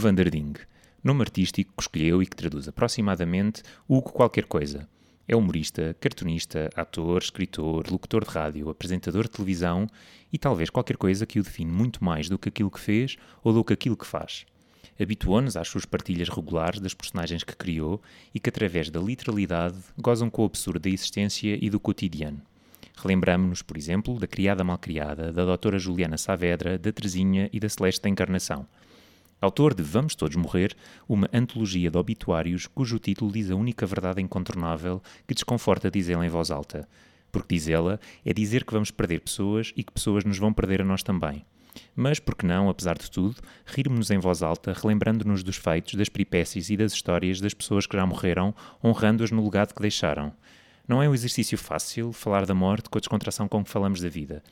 van der Ding, nome artístico que escolheu e que traduz aproximadamente Hugo qualquer coisa. É humorista, cartunista, ator, escritor, locutor de rádio, apresentador de televisão e talvez qualquer coisa que o define muito mais do que aquilo que fez ou do que aquilo que faz. Habituou-nos às suas partilhas regulares das personagens que criou e que, através da literalidade, gozam com o absurdo da existência e do cotidiano. Relembramos-nos, por exemplo, da Criada Malcriada, da Doutora Juliana Saavedra, da Teresinha e da Celeste da Encarnação. Autor de Vamos Todos Morrer, uma antologia de obituários cujo título diz a única verdade incontornável que desconforta dizê-la em voz alta. Porque diz ela é dizer que vamos perder pessoas e que pessoas nos vão perder a nós também. Mas, por que não, apesar de tudo, rirmos-nos em voz alta, relembrando-nos dos feitos, das peripécias e das histórias das pessoas que já morreram, honrando-as no legado que deixaram. Não é um exercício fácil falar da morte com a descontração com que falamos da vida.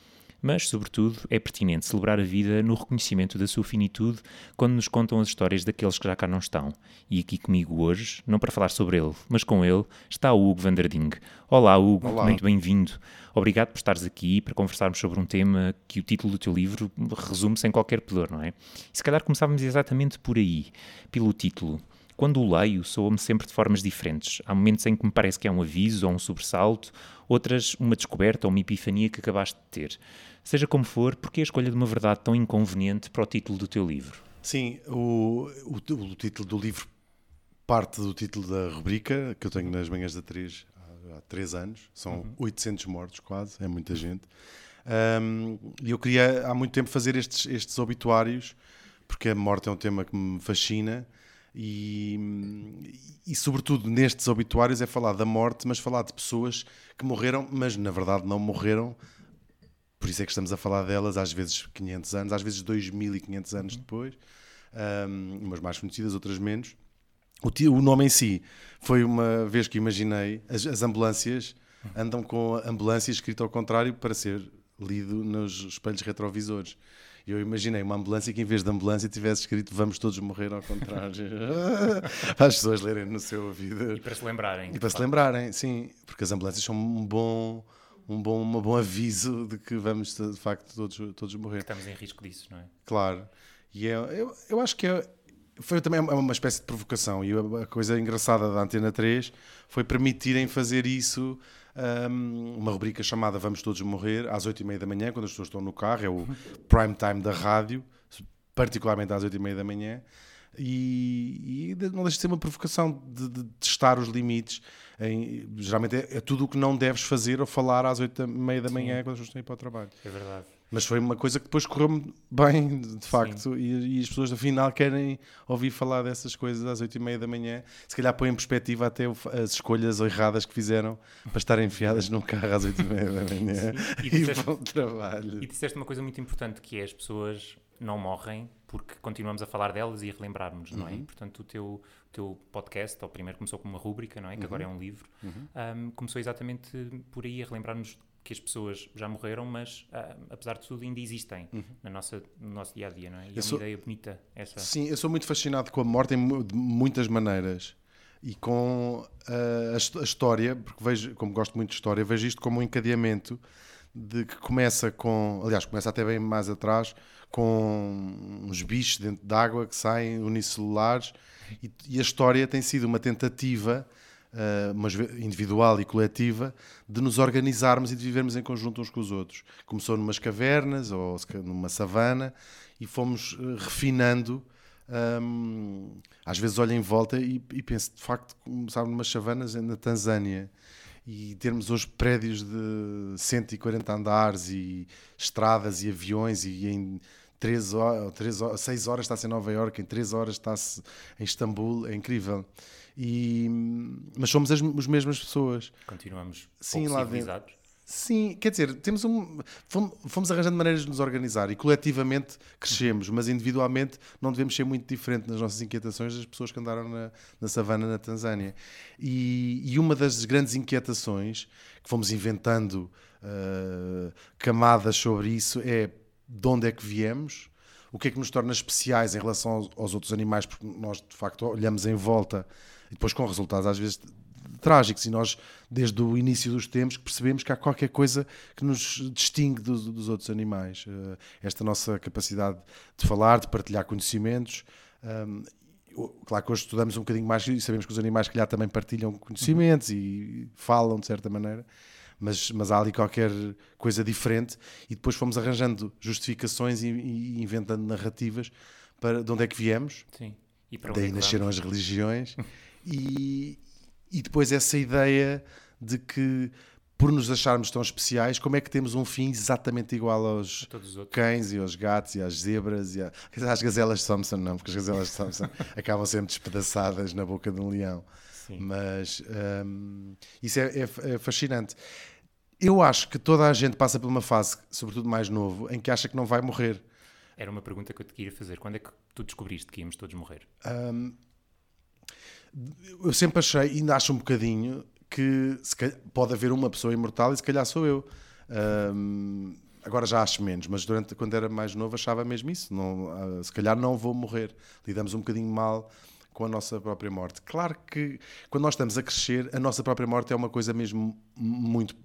Mas, sobretudo, é pertinente celebrar a vida no reconhecimento da sua finitude quando nos contam as histórias daqueles que já cá não estão. E aqui comigo hoje, não para falar sobre ele, mas com ele, está o Hugo Vanderding. Olá, Hugo, Olá. muito bem-vindo. Obrigado por estares aqui para conversarmos sobre um tema que o título do teu livro resume sem qualquer pudor, não é? E se calhar começávamos exatamente por aí, pelo título. Quando o leio, soa-me sempre de formas diferentes. Há momentos em que me parece que é um aviso ou um sobressalto, outras uma descoberta ou uma epifania que acabaste de ter. Seja como for, porque a escolha de uma verdade tão inconveniente para o título do teu livro? Sim, o, o, o título do livro parte do título da rubrica que eu tenho nas manhãs da 3 há, três anos. São Uhum. 800 mortos, quase, é muita gente. Um, E eu queria há muito tempo fazer estes, estes obituários, porque a morte é um tema que me fascina. E, e, sobretudo, nestes obituários é falar da morte, mas falar de pessoas que morreram, mas na verdade não morreram. Por isso é que estamos a falar delas, às vezes 500 anos, às vezes 2500 anos depois. Um, umas mais conhecidas, outras menos. O, o nome em si foi uma vez que imaginei, as, as ambulâncias andam com ambulância escrita ao contrário para ser lido nos espelhos retrovisores. E Eu imaginei uma ambulância que em vez de ambulância tivesse escrito vamos todos morrer ao contrário. para as pessoas lerem no seu ouvido. E para se lembrarem. E para se lembrarem, sim, porque as ambulâncias são um bom, um bom, um bom aviso de que vamos de facto todos, todos morrer. Estamos em risco disso, não é? Claro. E é, eu, eu acho que é, foi também uma espécie de provocação. E a coisa engraçada da Antena 3 foi permitirem fazer isso. Hum, uma rubrica chamada Vamos Todos Morrer, às 8h30 da manhã, quando as pessoas estão no carro, é o prime time da rádio, particularmente às 8h30 da manhã. E, e não deixa de ser uma provocação de, de testar os limites. Em- geralmente é, é tudo o que não deves fazer ou falar às 8h30 da manhã quando as pessoas estão a ir para o trabalho. É verdade. Mas foi uma coisa que depois correu bem, de facto, e, e as pessoas afinal querem ouvir falar dessas coisas às 8 e meia da manhã. Se calhar põe em perspectiva até as escolhas erradas que fizeram para estarem enfiadas num carro às 8 e meia da manhã E e, disseste- para o trabalho. E disseste uma coisa muito importante que é as pessoas não morrem porque continuamos a falar delas e a relembrarmos, não é? Uhum. Portanto, o teu, o teu podcast, ou primeiro começou como uma rúbrica, não é? Que agora é Uhum. um livro, um, começou exatamente por aí a relembrar-nos que as pessoas já morreram, mas ah, apesar de tudo ainda existem na nossa, no nosso dia a dia, não é? E é uma Uhum. sou- ideia bonita essa. Sim, eu sou muito fascinado com a morte de muitas maneiras. E com ah, a, a história, porque vejo, como gosto muito de história, vejo isto como um encadeamento de que começa com, aliás, começa até bem mais atrás, com uns bichos dentro d'água que saem unicelulares, e, e a história tem sido uma tentativa, ah, mas individual e coletiva, de nos organizarmos e de vivermos em conjunto uns com os outros. Começou numas cavernas ou numa savana e fomos eh, refinando. hum, às vezes olho em volta e, e penso, de facto, começaram numas savanas na Tanzânia e termos hoje prédios de 140 andares e estradas e aviões e em 3 horas, 3 horas 6 horas está-se em Nova Iorque, em 3 horas está-se em Istambul, é incrível. E, mas somos as, as mesmas pessoas. Continuamos Sim, lá civilizados. Sim, quer dizer, temos um, fomos, fomos arranjando maneiras de nos organizar e coletivamente crescemos, mas individualmente não devemos ser muito diferente nas nossas inquietações das pessoas que andaram na, na savana na Tanzânia. E, e uma das grandes inquietações que fomos inventando ah, camadas sobre isso é de onde é que viemos, o que é que nos torna especiais em relação aos, aos outros animais, porque nós de facto olhamos em volta e depois com resultados às vezes trágicos e nós desde o início dos tempos percebemos que há qualquer coisa que nos distingue dos, dos outros animais Eh, esta nossa capacidade de falar de partilhar conhecimentos Um, claro que hoje estudamos um bocadinho mais e sabemos que os animais, que calhar, também partilham conhecimentos uhum. e falam de certa maneira. Mas, mas há ali qualquer coisa diferente e depois fomos arranjando justificações e, e inventando narrativas para de onde é que viemos. Sim. E para Daí nasceram vamos? as religiões e, e depois essa ideia de que por nos acharmos tão especiais, como é que temos um fim exatamente igual aos cães e aos gatos e às zebras e às gazelas de Thompson, não, porque as gazelas de Thompson acabam sempre despedaçadas na boca de um leão. Sim. Mas um, isso é, é, é, fascinante. Eu acho que toda a gente passa por uma fase, sobretudo mais novo, em que acha que não vai morrer. Era uma pergunta que eu te queria fazer. Quando é que tu descobriste que íamos todos morrer? Um, eu sempre achei, ainda acho um bocadinho, que calhar, pode haver uma pessoa imortal e se calhar sou eu. Um, agora já acho menos, mas durante quando era mais novo achava mesmo isso. Não, uh, se calhar não vou morrer. Lidamos um bocadinho mal com a nossa própria morte. Claro que quando nós estamos a crescer, a nossa própria morte é uma coisa mesmo muito.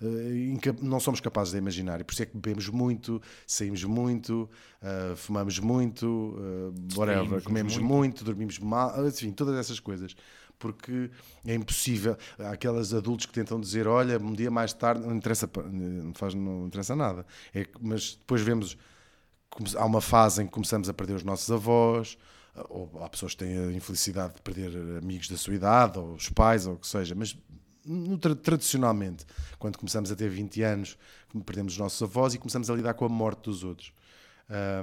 Uh, não somos capazes de imaginar. E por isso é que bebemos muito, saímos muito, uh, fumamos muito, uh, whatever, comemos muito. muito, dormimos mal, enfim, todas essas coisas porque é impossível. Há aquelas adultos que tentam dizer: olha, um dia mais tarde, não interessa, não, faz, não interessa nada. É, mas depois vemos. Há uma fase em que começamos a perder os nossos avós, ou há pessoas que têm a infelicidade de perder amigos da sua idade, ou os pais, ou o que seja, mas no, tradicionalmente, quando começamos a ter 20 anos, perdemos os nossos avós e começamos a lidar com a morte dos outros.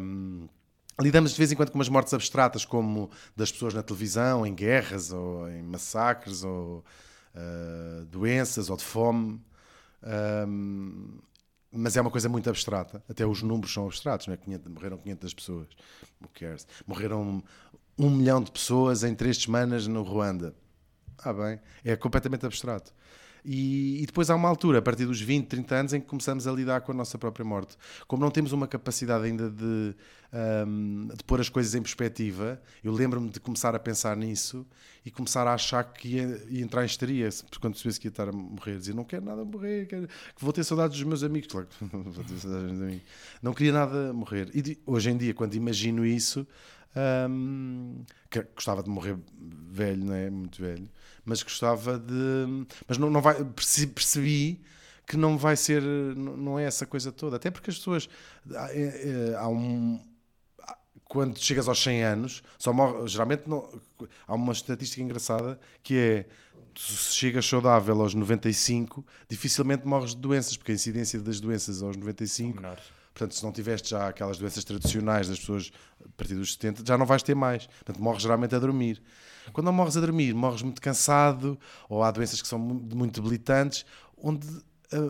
Um, Lidamos de vez em quando com umas mortes abstratas, como das pessoas na televisão, em guerras, ou em massacres, ou uh, doenças, ou de fome. Um, mas é uma coisa muito abstrata. Até os números são abstratos. Não é? 500, morreram 500 pessoas. Morreram um milhão de pessoas em três semanas no Ruanda. Ah, bem. É completamente abstrato. E, e, depois há uma altura, a partir dos 20, 30 anos, em que começamos a lidar com a nossa própria morte. Como não temos uma capacidade ainda de, um, de pôr as coisas em perspectiva, eu lembro-me de começar a pensar nisso e começar a achar que ia, ia entrar em histeria quando percebesse que ia estar a morrer. Dizia, não quero nada morrer, quero, que vou ter saudades dos meus amigos. Claro que vou ter saudades dos meus amigos. Não queria nada morrer. E hoje em dia, quando imagino isso, um, que gostava de morrer velho, não é? Muito velho, mas gostava de. Mas não, não vai. Percebi que não vai ser. Não é essa coisa toda. Até porque as pessoas. Há, é, é, um. Quando chegas aos 100 anos, só morre, geralmente não, há uma estatística engraçada que é se chegas saudável aos 95, dificilmente morres de doenças, porque a incidência das doenças aos 95 Portanto, se não tiveste já aquelas doenças tradicionais das pessoas a partir dos 70, já não vais ter mais. Portanto, morres geralmente a dormir. Quando não morres a dormir, morres muito cansado, ou há doenças que são muito debilitantes, onde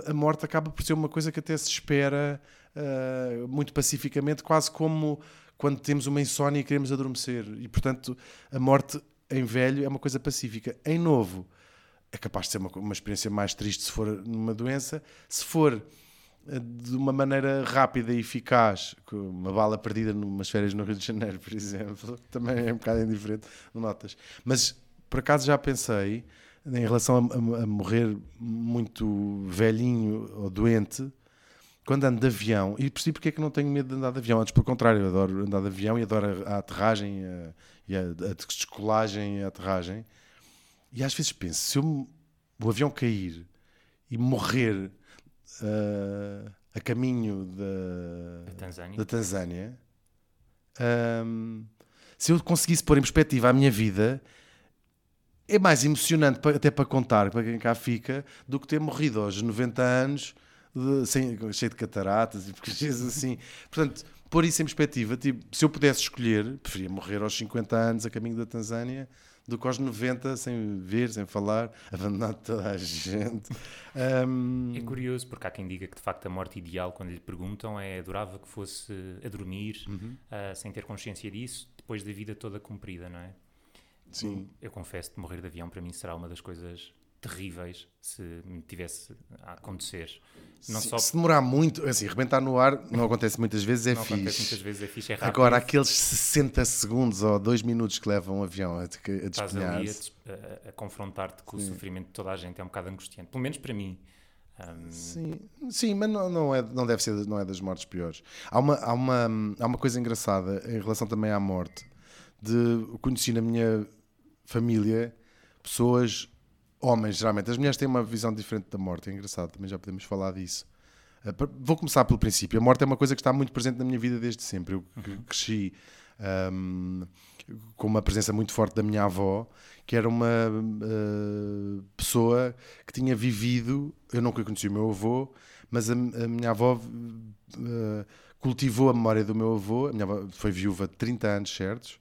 a, a morte acaba por ser uma coisa que até se espera uh, muito pacificamente, quase como quando temos uma insónia e queremos adormecer. E, portanto, a morte em velho é uma coisa pacífica. Em novo, é capaz de ser uma, uma experiência mais triste se for numa doença. Se for de uma maneira rápida e eficaz, uma bala perdida numas férias no Rio de Janeiro, por exemplo, também é um bocado indiferente, notas. Mas por acaso já pensei em relação a, a, a, morrer muito velhinho ou doente quando ando de avião, e percebi porque é que não tenho medo de andar de avião. Antes, pelo contrário, eu adoro andar de avião e adoro a, a aterragem a, e a, a descolagem e a aterragem. E às vezes penso, se eu, o avião cair e morrer uh, a caminho da, Tanzânia, da Tanzânia um, se eu conseguisse pôr em perspectiva a minha vida, é mais emocionante até para contar para quem cá fica do que ter morrido aos 90 anos de, sem, cheio de cataratas e coisas assim. Portanto, pôr isso em perspectiva, tipo, se eu pudesse escolher, preferia morrer aos 50 anos a caminho da Tanzânia do que aos 90, sem ver, sem falar, abandonado toda a gente. Um... É curioso, porque há quem diga que de facto a morte ideal, quando lhe perguntam, é adorava que fosse a dormir, uhum. uh, sem ter consciência disso, depois da vida toda cumprida, não é? Sim. Eu confesso que morrer de avião para mim será uma das coisas terríveis se me tivesse a acontecer. Não se, só... se demorar muito, assim, rebentar no ar não acontece muitas vezes, é não fixe. Acontece muitas vezes, é fixe, é rápido. Agora, aqueles 60 segundos ou 2 minutos que levam um avião a, a Estás ali a, a, a confrontar-te com sim. o sofrimento de toda a gente, é um bocado angustiante. Pelo menos para mim. Um... Sim, sim, mas não, não, é, não deve ser não é das mortes piores. Há uma, há, uma, há uma coisa engraçada em relação também à morte de conheci na minha família pessoas, homens, geralmente. As mulheres têm uma visão diferente da morte, é engraçado, também já podemos falar disso. Uh, vou começar pelo princípio. A morte é uma coisa que está muito presente na minha vida desde sempre. Eu uhum. cresci um, com uma presença muito forte da minha avó, que era uma uh, pessoa que tinha vivido. Eu nunca conheci o meu avô, mas a, a minha avó uh, cultivou a memória do meu avô. A minha avó foi viúva de 30 anos certos.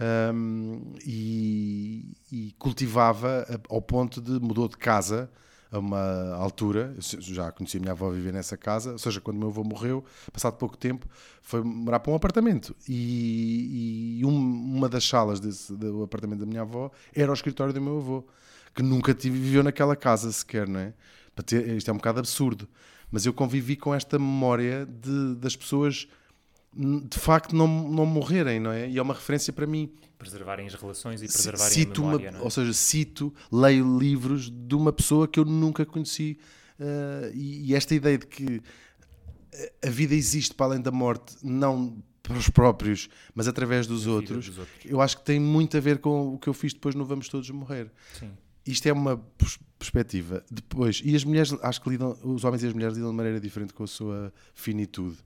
Um, e, e, cultivava ao ponto de mudou de casa a uma altura, já conheci a minha avó viver nessa casa, ou seja, quando o meu avô morreu, passado pouco tempo, foi morar para um apartamento. E, e um, uma das salas desse, do apartamento da minha avó era o escritório do meu avô, que nunca viveu naquela casa sequer, não é? Para ter, isto é um bocado absurdo. Mas eu convivi com esta memória de, das pessoas de facto não, não morrerem, não é? E é uma referência para mim. Preservarem as relações e preservarem cito a memória, uma, é? Ou seja, cito, leio livros de uma pessoa que eu nunca conheci uh, e, e, esta ideia de que a vida existe para além da morte, não para os próprios, mas através dos outros, dos outros, eu acho que tem muito a ver com o que eu fiz depois no Vamos Todos Morrer. Sim. Isto é uma perspectiva. Depois, e as mulheres, acho que lidam, os homens e as mulheres lidam de maneira diferente com a sua finitude.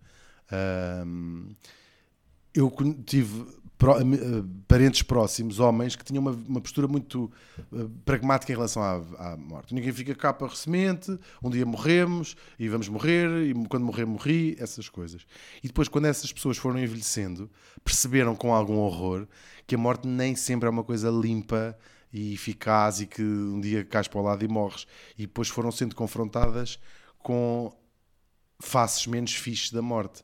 Eu tive uh, parentes próximos, homens, que tinham uma, uma postura muito uh, pragmática em relação à, à, morte. Ninguém fica cá para semente, um dia morremos e vamos morrer, e quando morrer, morri, essas coisas. E depois, quando essas pessoas foram envelhecendo, perceberam com algum horror que a morte nem sempre é uma coisa limpa e eficaz e que um dia cais para o lado e morres. E depois foram sendo confrontadas com faces menos fixes da morte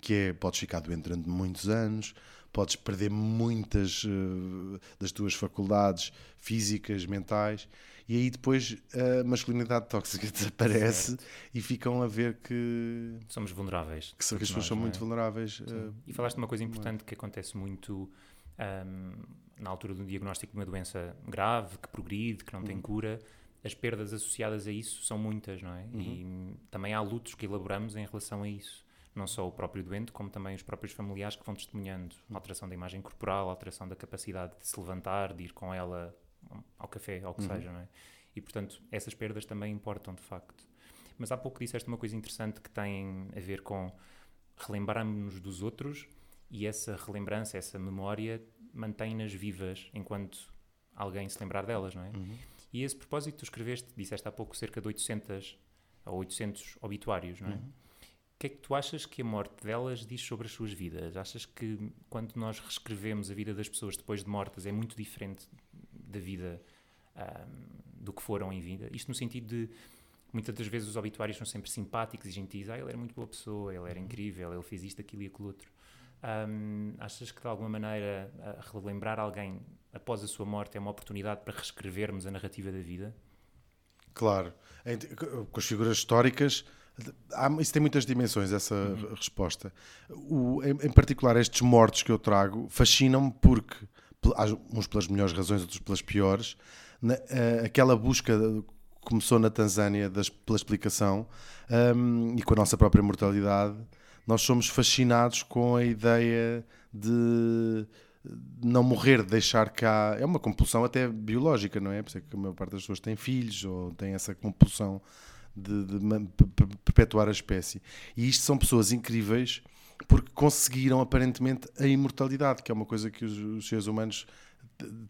que é podes ficar doente durante muitos anos, podes perder muitas uh, das tuas faculdades físicas, mentais, e aí depois a masculinidade tóxica desaparece certo. e ficam a ver que somos vulneráveis. Que, que as pessoas são é? muito vulneráveis. Uh, e falaste de uma coisa importante que acontece muito um, na altura do diagnóstico de uma doença grave, que progride, que não tem uhum. cura. As perdas associadas a isso são muitas, não é? Uhum. E também há lutos que elaboramos em relação a isso não só o próprio doente, como também os próprios familiares que vão testemunhando alteração da imagem corporal, alteração da capacidade de se levantar, de ir com ela ao café, ao que uhum. seja, não é? E, portanto, essas perdas também importam, de facto. Mas há pouco disseste uma coisa interessante que tem a ver com relembrarmos-nos dos outros e essa relembrança, essa memória mantém-nas vivas enquanto alguém se lembrar delas, não é? Uhum. E a esse propósito, tu escreveste, disseste há pouco, cerca de 800 ou 800 obituários, não é? Uhum que é que tu achas que a morte delas diz sobre as suas vidas? Achas que quando nós reescrevemos a vida das pessoas depois de mortas é muito diferente da vida um, do que foram em vida? Isto no sentido de muitas das vezes os obituários são sempre simpáticos e gentis. Ah, ele era muito boa pessoa, ele era uhum. incrível, ele fez isto, aquilo e aquilo outro. Um, achas que de alguma maneira relembrar alguém após a sua morte é uma oportunidade para reescrevermos a narrativa da vida? Claro. Com as figuras históricas Há, isso tem muitas dimensões, essa uhum. resposta. O, em, em, particular, estes mortos que eu trago fascinam-me porque, uns pelas melhores razões, outros pelas piores, na, uh, aquela busca começou na Tanzânia das, pela explicação um, e com a nossa própria mortalidade, nós somos fascinados com a ideia de não morrer, de deixar cá. É uma compulsão até biológica, não é? Por isso é que a maior parte das pessoas tem filhos ou tem essa compulsão de, de, de perpetuar a espécie. E isto são pessoas incríveis porque conseguiram aparentemente a imortalidade, que é uma coisa que os, os seres humanos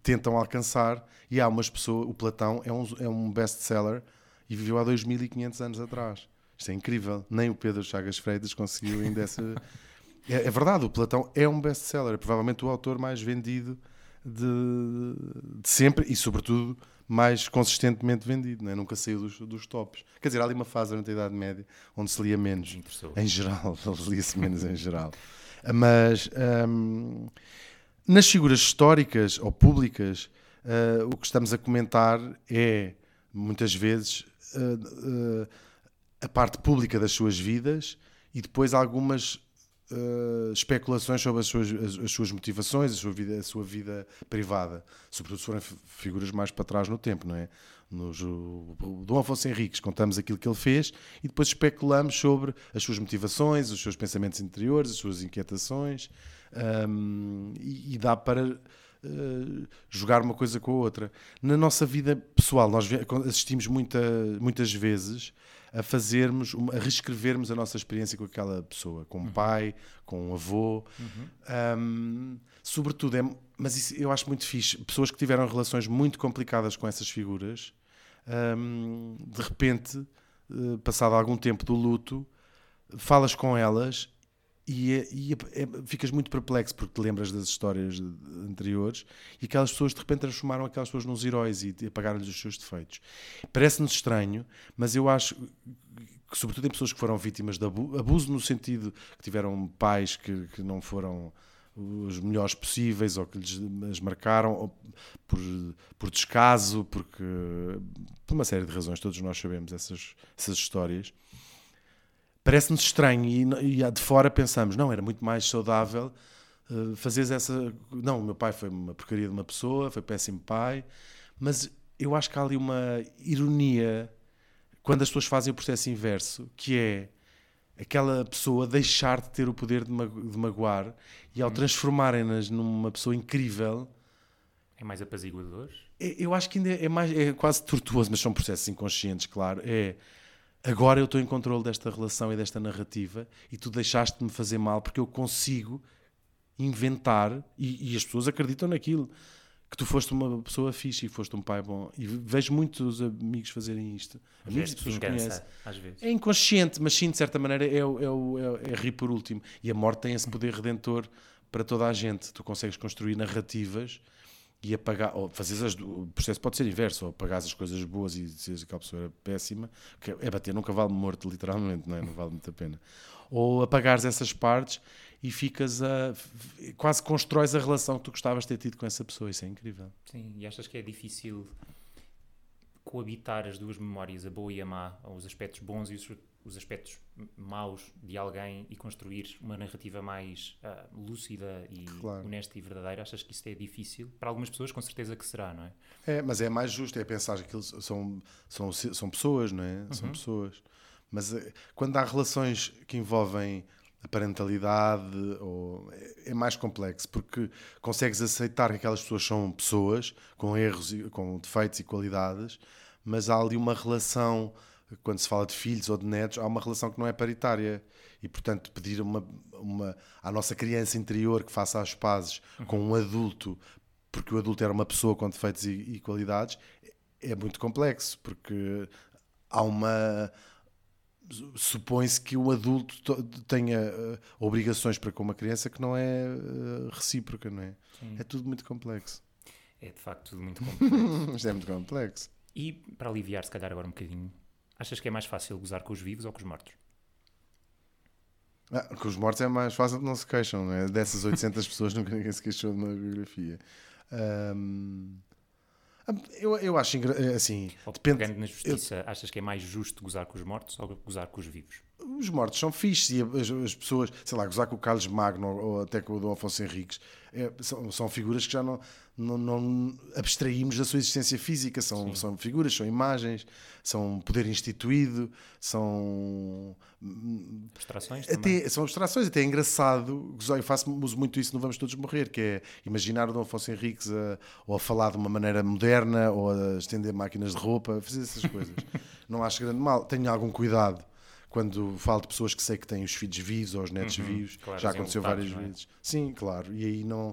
tentam alcançar. E há umas pessoas, o Platão é um, é um best-seller e viveu há 2500 anos atrás. Isto é incrível. Nem o Pedro Chagas Freitas conseguiu ainda essa. é, é, verdade, o Platão é um best-seller, é provavelmente o autor mais vendido de, de sempre e, sobretudo, mais consistentemente vendido, né? nunca saiu dos, dos tops. Quer dizer, há ali uma fase durante a Idade Média onde se lia menos, em geral, lia-se menos em geral. Mas um, nas figuras históricas ou públicas, uh, o que estamos a comentar é, muitas vezes, uh, uh, a parte pública das suas vidas e depois algumas uh, especulações sobre as suas, as, as, suas motivações, a sua, vida, a sua vida privada, sobretudo se forem figuras mais para trás no tempo, não é? Nos, o, o Dom Afonso Henriques contamos aquilo que ele fez e depois especulamos sobre as suas motivações, os seus pensamentos interiores, as suas inquietações um, e, e, dá para uh, jogar uma coisa com a outra. Na nossa vida pessoal, nós assistimos muita, muitas vezes a fazermos, a reescrevermos a nossa experiência com aquela pessoa, com um uhum. pai, com um avô. Uhum. Um, sobretudo, é, mas isso eu acho muito fixe, pessoas que tiveram relações muito complicadas com essas figuras, um, de repente, uh, passado algum tempo do luto, falas com elas e, é, e é, é, ficas muito perplexo porque te lembras das histórias anteriores e aquelas pessoas de repente transformaram aquelas pessoas nos heróis e apagaram-lhes os seus defeitos. Parece-nos estranho, mas eu acho que, sobretudo em pessoas que foram vítimas de abuso, abuso no sentido que tiveram pais que, que não foram os melhores possíveis ou que lhes marcaram por, por descaso, porque por uma série de razões, todos nós sabemos essas, essas histórias parece-nos estranho e, e de fora pensamos, não, era muito mais saudável uh, fazeres essa. Não, o meu pai foi uma porcaria de uma pessoa, foi péssimo pai, mas eu acho que há ali uma ironia quando as pessoas fazem o processo inverso, que é aquela pessoa deixar de ter o poder de, mago de magoar e ao hum. transformarem-nas numa pessoa incrível. É mais apaziguador? É, eu acho que ainda é, mais, é quase tortuoso, mas são processos inconscientes, claro. É agora eu estou em controle desta relação e desta narrativa e tu deixaste-me fazer mal porque eu consigo inventar e, e, as pessoas acreditam naquilo que tu foste uma pessoa fixe e foste um pai bom. E vejo muitos amigos fazerem isto. Amigos de pessoas que conhecem. às vezes. é inconsciente mas sim de certa maneira é, é, é, é rir por último. E a morte tem esse poder redentor para toda a gente. Tu consegues construir narrativas e apagar, ou fazer as, o processo pode ser inverso, ou apagar as coisas boas e dizer que aquela pessoa era péssima, que é bater num cavalo morto, literalmente, não, é? não vale muito a pena. Ou apagares essas partes e ficas a. quase constróis a relação que tu gostavas de ter tido com essa pessoa, isso é incrível. Sim, e achas que é difícil coabitar as duas memórias, a boa e a má, os aspectos bons e os os aspectos maus de alguém e construir uma narrativa mais uh, lúcida e claro. honesta e verdadeira, achas que isso é difícil? Para algumas pessoas, com certeza que será, não é? É, mas é mais justo, é pensar que eles são, são, são pessoas, não é? Uhum. São pessoas. Mas eh, quando há relações que envolvem a parentalidade, ou, é, é mais complexo, porque consegues aceitar que aquelas pessoas são pessoas com erros, com defeitos e qualidades, mas há ali uma relação quando se fala de filhos ou de netos, há uma relação que não é paritária. E, portanto, pedir uma, uma, à nossa criança interior que faça as pazes uhum. com um adulto, porque o adulto era uma pessoa com defeitos e, e qualidades, é muito complexo, porque há uma. Supõe-se que um adulto tenha uh, obrigações para com uma criança que não é uh, recíproca, não é? Sim. É tudo muito complexo. É de facto tudo muito complexo. Isto é muito complexo. E para aliviar, se calhar, agora um bocadinho Achas que é mais fácil gozar com os vivos ou com os mortos? Ah, com os mortos é mais fácil, não se queixam, não é? Dessas 800 pessoas nunca ninguém se queixou de uma biografia. Um, eu, eu acho assim. Ou depende. na justiça, eu, achas que é mais justo gozar com os mortos ou gozar com os vivos? Os mortos são fixes e as, as pessoas, sei lá, gozar com o Carlos Magno ou até com o Dom Afonso Henriques, é, são, são figuras que já não, não, não, abstraímos da sua existência física. São, são figuras, são imagens, são poder instituído, são. Abstrações até, São abstrações, até é engraçado. Eu faço, uso muito isso no Vamos Todos Morrer, que é imaginar o Dom Afonso Henriques a, ou a falar de uma maneira moderna ou a estender máquinas de roupa, fazer essas coisas. não acho grande mal. Tenho algum cuidado quando falo de pessoas que sei que têm os filhos vivos ou os netos uhum, vivos, claro, já aconteceu várias é? vezes. Sim, claro, e aí não,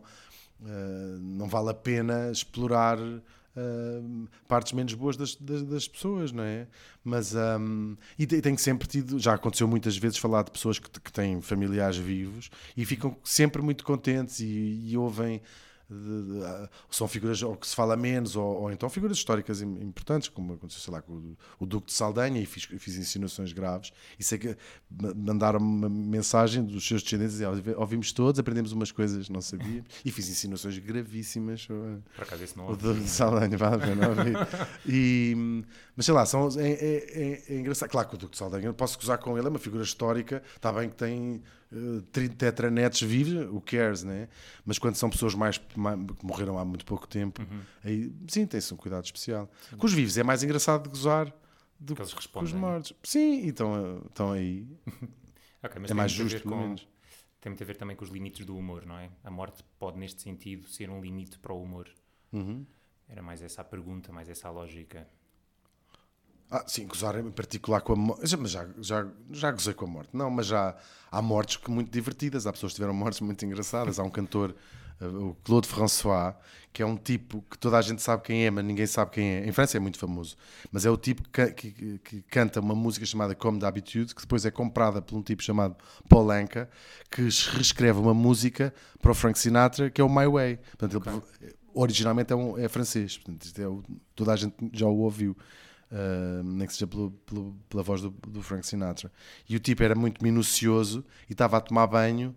uh, não vale a pena explorar uh, partes menos boas das, das, das, pessoas, não é? Mas, um, e tenho sempre tido, já aconteceu muitas vezes falar de pessoas que, que têm familiares vivos e ficam sempre muito contentes e, e ouvem de, de, uh, são figuras ou que se fala menos, ou, ou, então figuras históricas importantes, como aconteceu, sei lá, com o, o Duque de Saldanha, e fiz, fiz insinuações graves, e sei que mandaram uma mensagem dos seus descendentes, ouvimos todos, aprendemos umas coisas não sabíamos, e fiz insinuações gravíssimas sobre Por acaso esse não o Duque de Saldanha, vale a pena e, Mas sei lá, são, é, é, é, é, engraçado. Claro que o Duque de Saldanha, posso gozar com ele, é uma figura histórica, está bem que tem uh, 30 tetranetes vivos, o cares, né? Mas quando são pessoas mais, mais que morreram há muito pouco tempo, Uhum. aí sim, tem-se um cuidado especial. Com os vivos é mais engraçado de gozar do Que que com os respondem. mortos. Sim, então estão aí. Ok, mas É mais justo, pelo com- menos. Tem muito a ver também com os limites do humor, não é? A morte pode, neste sentido, ser um limite para o humor. Uhum. Era mais essa a pergunta, mais essa a lógica. Ah, sim, gozar em particular com a morte. Mas já, já, já gozei com a morte. Não, mas já há mortes que muito divertidas. Há pessoas que tiveram mortes muito engraçadas. Há um cantor, uh, o Claude François, que é um tipo que toda a gente sabe quem é, mas ninguém sabe quem é. Em França é muito famoso. Mas é o tipo que, que- que- canta uma música chamada Comme d'habitude, que depois é comprada por um tipo chamado Paul Anka, que reescreve uma música para o Frank Sinatra, que é o My Way. Portanto, ele, originalmente é, um- é francês. Portanto, é toda a gente já o ouviu. Uh, nem que seja pelo- pelo- pela voz do, do Frank Sinatra. E o tipo era muito minucioso e estava a tomar banho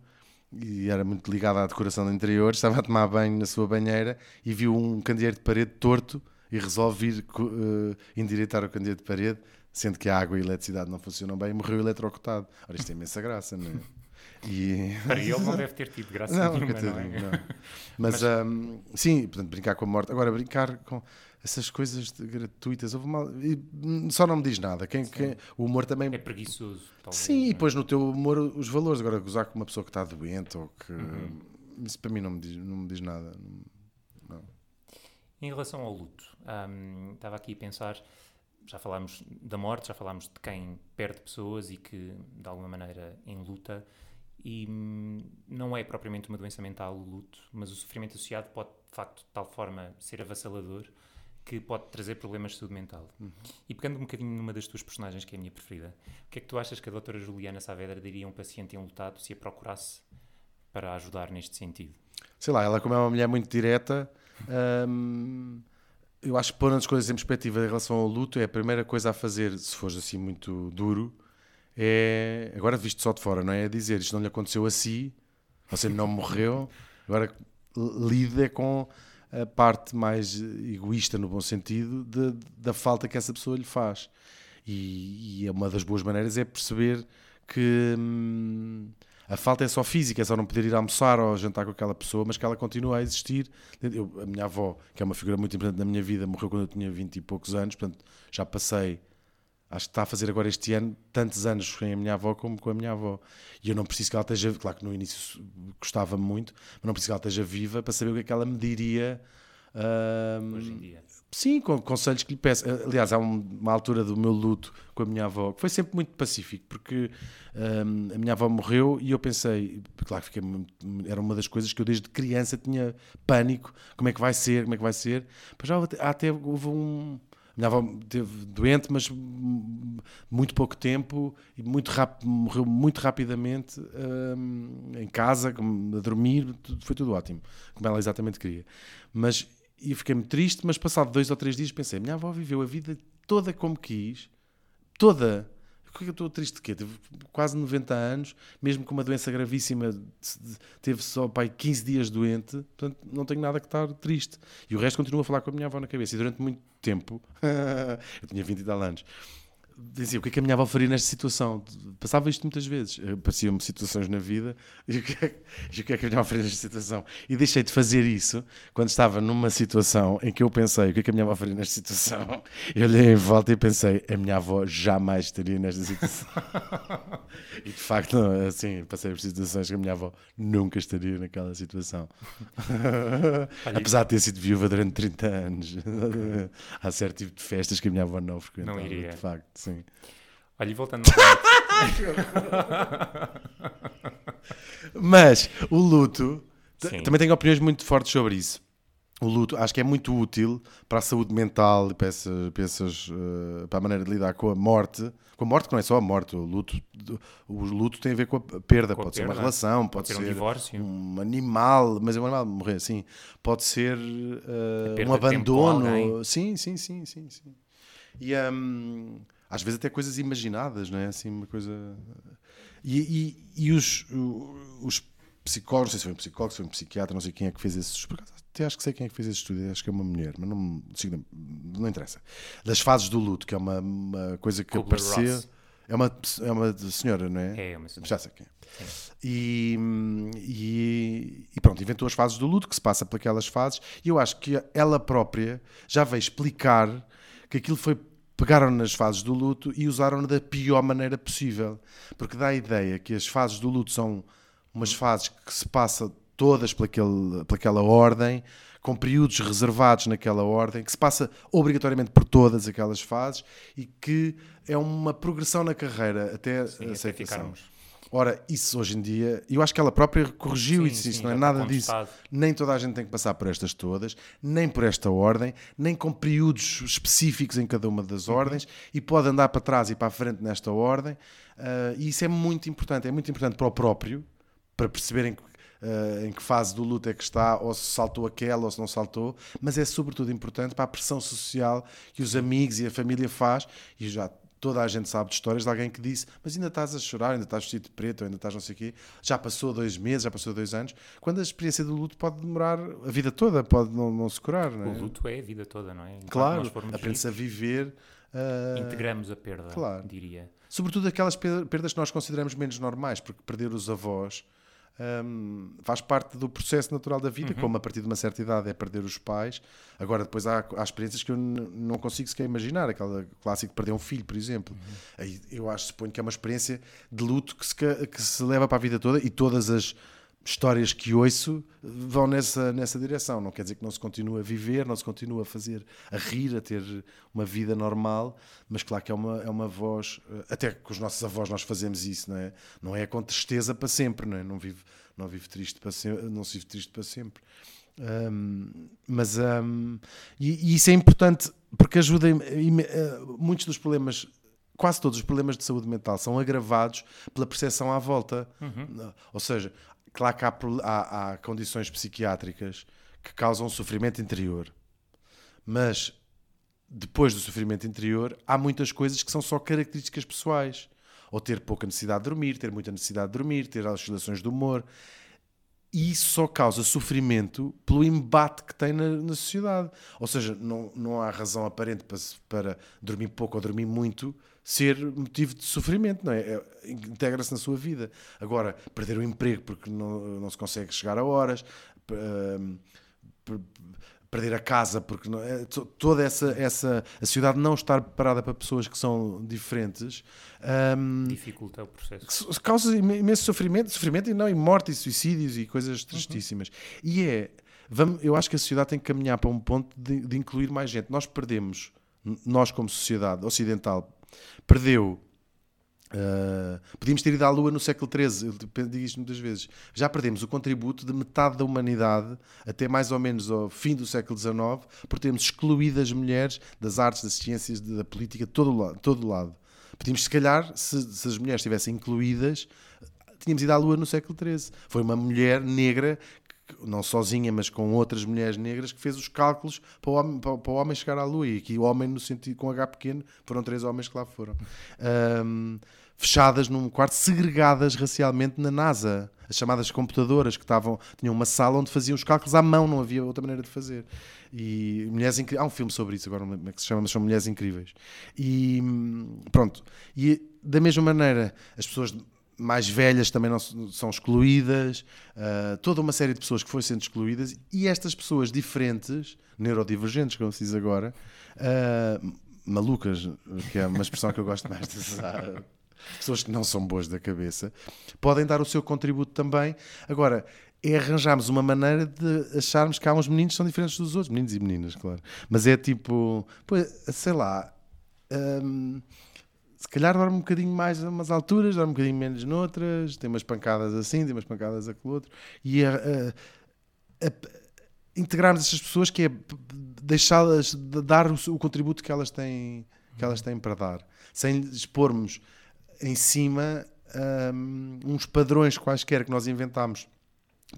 e era muito ligado à decoração do interior. Estava a tomar banho na sua banheira e viu um candeeiro de parede torto e resolve ir uh, endireitar o candeeiro de parede, sendo que a água e a eletricidade não funcionam bem, e morreu eletrocutado. Ora, isto tem imensa graça, não é? E... Para ele não deve ter tido graça Não, nenhuma, não é? não. Mas, hum, sim, portanto, brincar com a morte. Agora, brincar com essas coisas gratuitas, mal... só não me diz nada. Quem, quem- o humor também. É preguiçoso, talvez. sim, não e é? depois no teu humor os valores. Agora, gozar com uma pessoa que está doente ou que. Uhum. Isso para mim não me diz, não me diz nada. Em relação ao luto, hum, estava aqui a pensar, já falámos da morte, já falámos de quem perde pessoas e que, de alguma maneira, enluta, e hum, não é propriamente uma doença mental o luto, mas o sofrimento associado pode, de facto, de tal forma ser avassalador que pode trazer problemas de saúde mental. E pegando um bocadinho numa das tuas personagens, que é a minha preferida, o que é que tu achas que a doutora Juliana Saavedra diria a um paciente enlutado se a procurasse para ajudar neste sentido? Sei lá, ela, como é uma mulher muito direta, hum, eu acho que pôr as coisas em perspectiva em relação ao luto é a primeira coisa a fazer, se fores assim muito duro, é. Agora visto só de fora, não é? É dizer isto não lhe aconteceu a si, você não morreu, agora lida com a parte mais egoísta, no bom sentido, de- da falta que essa pessoa lhe faz. E, e é uma das boas maneiras é perceber que hum, a falta é só física, é só não poder ir almoçar ou jantar com aquela pessoa, mas que ela continua a existir. Eu- a minha avó, que é uma figura muito importante na minha vida, morreu quando eu tinha 20 e poucos anos, portanto já passei, acho que está a fazer agora este ano, tantos anos com a minha avó como com a minha avó. E eu não preciso que ela esteja, claro que no início gostava muito, mas não preciso que ela esteja viva para saber o que é que ela me diria. Hoje em dia. Sim, com conselhos que lhe peço. Aliás, há um- uma altura do meu luto com a minha avó que foi sempre muito pacífico, porque hum, a minha avó morreu e eu pensei, claro que fiquei muito- era uma das coisas que eu desde criança tinha pânico: como é que vai ser, como é que vai ser. Mas já até, até houve um. Minha avó esteve doente, mas muito pouco tempo e muito morreu muito rapidamente hum, em casa, a dormir, tudo- foi tudo ótimo, como ela exatamente queria. Mas e eu fiquei muito triste, mas passado dois ou três dias pensei, minha avó viveu a vida toda como quis, toda. Por que eu estou triste de quê? Teve quase 90 anos, mesmo com uma doença gravíssima, teve só pai 15 dias doente, portanto não tenho nada que estar triste. E o resto continua a falar com a minha avó na cabeça. E durante muito tempo, eu tinha 20 e tal anos, dizia o que é que a minha avó faria nesta situação. Passava isto muitas vezes. Apareciam-me situações na vida e o, que é, o que é que a minha avó faria nesta situação? E deixei de fazer isso quando estava numa situação em que eu pensei o que é que a minha avó faria nesta situação. Eu olhei em volta e pensei a minha avó jamais estaria nesta situação. e de facto, não, assim, passei por situações que a minha avó nunca estaria naquela situação. Apesar de ter sido viúva durante 30 anos. Há certo tipo de festas que a minha avó não frequentava. Não iria. De facto, sim. Olha, e voltando Mas o luto, Sim. também tenho opiniões muito fortes sobre isso. O luto acho que é muito útil para a saúde mental e para, essas, para, essas, eh, para a maneira de lidar com a morte. Com a morte, que não é só a morte, o luto, o luto tem a ver com a perda. Com a pode ser uma perda, relação, pode, pode ser um ser divórcio. um animal, mas é um animal morrer, sim. Pode ser perda um abandono. Sim, sim, sim, sim, sim. E hum, às vezes até coisas imaginadas, não é? Assim, uma coisa. E, e, e os, os psicólogos, não sei se foi um psicólogo, se foi um psiquiatra, não sei quem é que fez esse por acaso, Até acho que sei quem é que fez esse estudo, acho que é uma mulher, mas não, não interessa. Das fases do luto, que é uma, uma coisa que aparecia. É uma, é uma senhora, não é? É, é uma senhora. Já sei quem é. E, e, e pronto, inventou as fases do luto, que se passa por aquelas fases, e eu acho que ela própria já veio explicar que aquilo foi. Pegaram nas fases do luto e usaram da pior maneira possível. Porque dá a ideia que as fases do luto são umas fases que se passa todas pelaquele, pelaquela ordem, com períodos reservados naquela ordem, que se passa obrigatoriamente por todas aquelas fases e que é uma progressão na carreira até Sim, até ficarmos. Ora, isso hoje em dia, eu acho que ela própria corrigiu Sim, isso, sim, isso não é nada disso. Nem toda a gente tem que passar por estas todas, nem por esta ordem, nem com períodos específicos em cada uma das Uhum. ordens, e pode andar para trás e para a frente nesta ordem. ah, e isso é muito importante, é muito importante para o próprio, para perceberem ah, em que fase do luto é que está, ou se saltou aquela ou se não saltou, mas é sobretudo importante para a pressão social que os amigos e a família faz, e já toda a gente sabe de histórias de alguém que disse mas ainda estás a chorar, ainda estás vestido de preto, ou ainda estás não sei o quê, já passou dois meses, já passou dois anos, quando a experiência do luto pode demorar a vida toda, pode não, não se curar, não é? O luto é a vida toda, não é? Enquanto Claro, aprende-se a viver... ah, integramos a perda, claro. diria. Sobretudo aquelas per- perdas que nós consideramos menos normais, porque perder os avós hum, faz parte do processo natural da vida, como a partir de uma certa idade é perder os pais. Agora, depois há, há experiências que eu não consigo sequer imaginar, aquela clássico de perder um filho, por exemplo. Aí eu acho, suponho que é uma experiência de luto que se, que se leva para a vida toda e todas as histórias que ouço vão nessa, nessa direção. Não quer dizer que não se continue a viver, não se continue a fazer, a rir, a ter uma vida normal, mas claro que é uma, é uma voz, eh, até com os nossos avós nós fazemos isso, não é? Não é com tristeza para sempre, não é? Não vive, não vive triste para sempre, não se vive triste para sempre. Hum, mas hum, e, e isso é importante porque ajuda em- em- eh, muitos dos problemas quase todos os problemas de saúde mental são agravados pela percepção à volta Não, ou seja claro que há, há- há condições psiquiátricas que causam sofrimento interior mas depois do sofrimento interior, há muitas coisas que são só características pessoais. Ou ter pouca necessidade de dormir, ter muita necessidade de dormir, ter oscilações de humor. E isso só causa sofrimento pelo embate que tem na, na sociedade. Ou seja, não, não há razão aparente para, para dormir pouco ou dormir muito ser motivo de sofrimento, não é? É- Integra-se na sua vida. Agora, perder o emprego porque não, não se consegue chegar a horas, perder a casa porque não, é, to- toda essa essa a sociedade não estar preparada para pessoas que são diferentes hum, Dificulta o processo. que causa im- imenso sofrimento, sofrimento e não e morte e suicídios e coisas tristíssimas. E é, vamos, eu acho que a sociedade tem que caminhar para um ponto de, de incluir mais gente. Nós perdemos, nós como sociedade ocidental, perdeu Uh, podíamos ter ido à Lua no século XIII, eu digo isto muitas vezes. Já perdemos o contributo de metade da humanidade até mais ou menos ao fim do século XIX por termos excluído as mulheres das artes, das ciências, da política, todo lado. Todo lado. Podíamos, se calhar, se, se as mulheres estivessem incluídas, tínhamos ido à Lua no século XIII. Foi uma mulher negra, não sozinha, mas com outras mulheres negras, que fez os cálculos para o homem, para, para o homem chegar à Lua. E aqui o homem, no sentido com H pequeno, foram três homens que lá foram. Ahm, fechadas num quarto, segregadas racialmente na NASA. As chamadas computadoras que estavam, tinham uma sala onde faziam os cálculos à mão, não havia outra maneira de fazer. E mulheres incríveis. Há um filme sobre isso, agora como é que se chama, mas são mulheres incríveis. E hum, pronto. E da mesma maneira, as pessoas mais velhas também não são excluídas, ah, toda uma série de pessoas que foram sendo excluídas, e estas pessoas diferentes, neurodivergentes, como se diz agora, ah, malucas, que é uma expressão que eu gosto mais de usar, pessoas que não são boas da cabeça, podem dar o seu contributo também. Agora, é arranjarmos uma maneira de acharmos que há uns meninos que são diferentes dos outros, meninos e meninas, claro. Mas é tipo, pois, sei lá, hum, se calhar dorme um bocadinho mais a umas alturas, dorme um bocadinho menos noutras, tem umas pancadas assim, tem umas pancadas aquele outro, e a, a- a- integrarmos estas pessoas que é deixá-las de dar o, o contributo que elas têm que elas têm para dar, sem lhes pormos em cima hum, uns padrões quaisquer que nós inventámos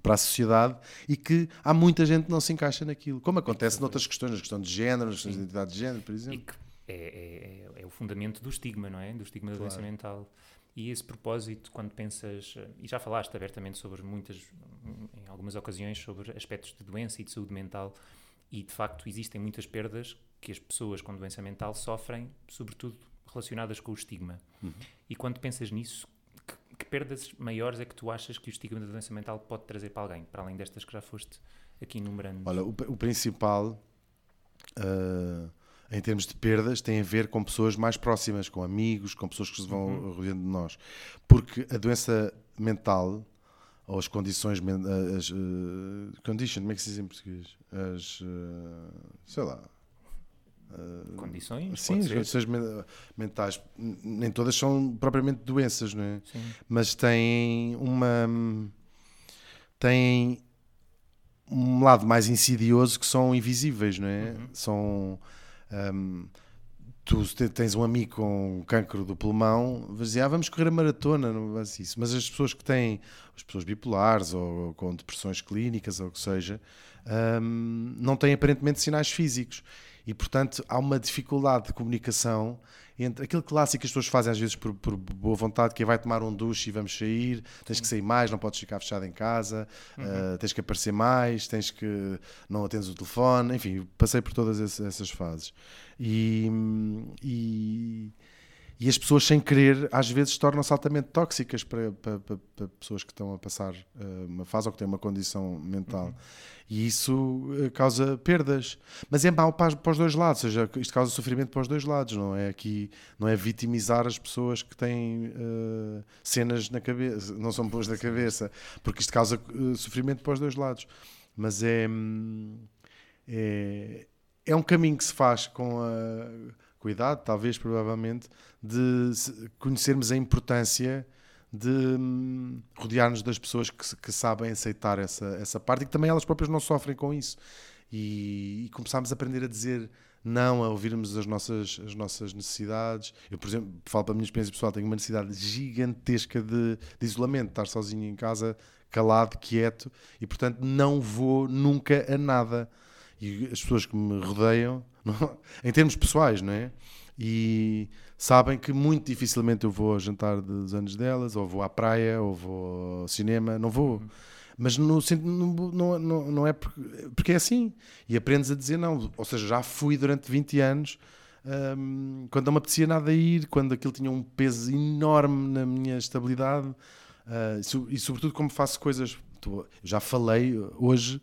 para a sociedade e que há muita gente que não se encaixa naquilo, como acontece noutras questões, na questão de género, nas questões de identidade de género, por exemplo. É, é- é- é o fundamento do estigma, não é? Do estigma da doença mental. E esse propósito, quando pensas, e já falaste abertamente sobre muitas, em algumas ocasiões, sobre aspectos de doença e de saúde mental, e de facto existem muitas perdas que as pessoas com doença mental sofrem, sobretudo relacionadas com o estigma. Uhum. E quando pensas nisso, que, que, perdas maiores é que tu achas que o estigma da doença mental pode trazer para alguém, para além destas que já foste aqui enumerando? Olha, o, o principal, uh, em termos de perdas, tem a ver com pessoas mais próximas, com amigos, com pessoas que se vão uhum. rodeando de nós. Porque a doença mental ou as condições as uh, condition, como é que se diz em português? As uh, sei lá uh, condições? Sim, as condições mentais nem todas são propriamente doenças, não é? Sim. Mas têm uma têm um lado mais insidioso que são invisíveis, não é? Uhum. São um, tu tens um amigo com cancro do pulmão, vais ah, vamos correr a maratona, não vai isso. Mas as pessoas que têm, as pessoas bipolares ou com depressões clínicas ou o que seja, um, não têm aparentemente sinais físicos. E, portanto, há uma dificuldade de comunicação entre aquilo clássico que as pessoas fazem às vezes por, por, boa vontade, que é vai tomar um duche e vamos sair, tens que sair mais, não podes ficar fechado em casa, uhum. uh, tens que aparecer mais, tens que não atendes o telefone, enfim, passei por todas essas fases. E, e, e as pessoas, sem querer, às vezes tornam-se altamente tóxicas para, para, para, para, pessoas que estão a passar uh, uma fase ou que têm uma condição mental. Uhum. E isso uh, causa perdas. Mas é mau para, para, os dois lados, ou seja, isto causa sofrimento para os dois lados, não é aqui, não é vitimizar as pessoas que têm uh, cenas na cabeça, não são boas da cabeça, porque isto causa sofrimento para os dois lados. Mas é, hum, é, é um caminho que se faz com a cuidado, talvez, provavelmente, de conhecermos a importância de hum, rodear-nos das pessoas que, que, sabem aceitar essa, essa parte e que também elas próprias não sofrem com isso. E, e começámos a aprender a dizer não, a ouvirmos as nossas, as nossas necessidades. Eu, por exemplo, falo para a minha experiência pessoal, tenho uma necessidade gigantesca de, de isolamento, estar sozinho em casa, calado, quieto, e portanto não vou nunca a nada. E as pessoas que me rodeiam, não, em termos pessoais, não é? e sabem que muito dificilmente eu vou ao jantar dos anos delas, ou vou à praia, ou vou ao cinema, não vou. Uhum. Mas no, não, não, não é porque, porque é assim. E aprendes a dizer não. Ou seja, já fui durante 20 anos, um, quando não me apetecia nada ir, quando aquilo tinha um peso enorme na minha estabilidade. Uh, e, sobretudo, como faço coisas. Já falei hoje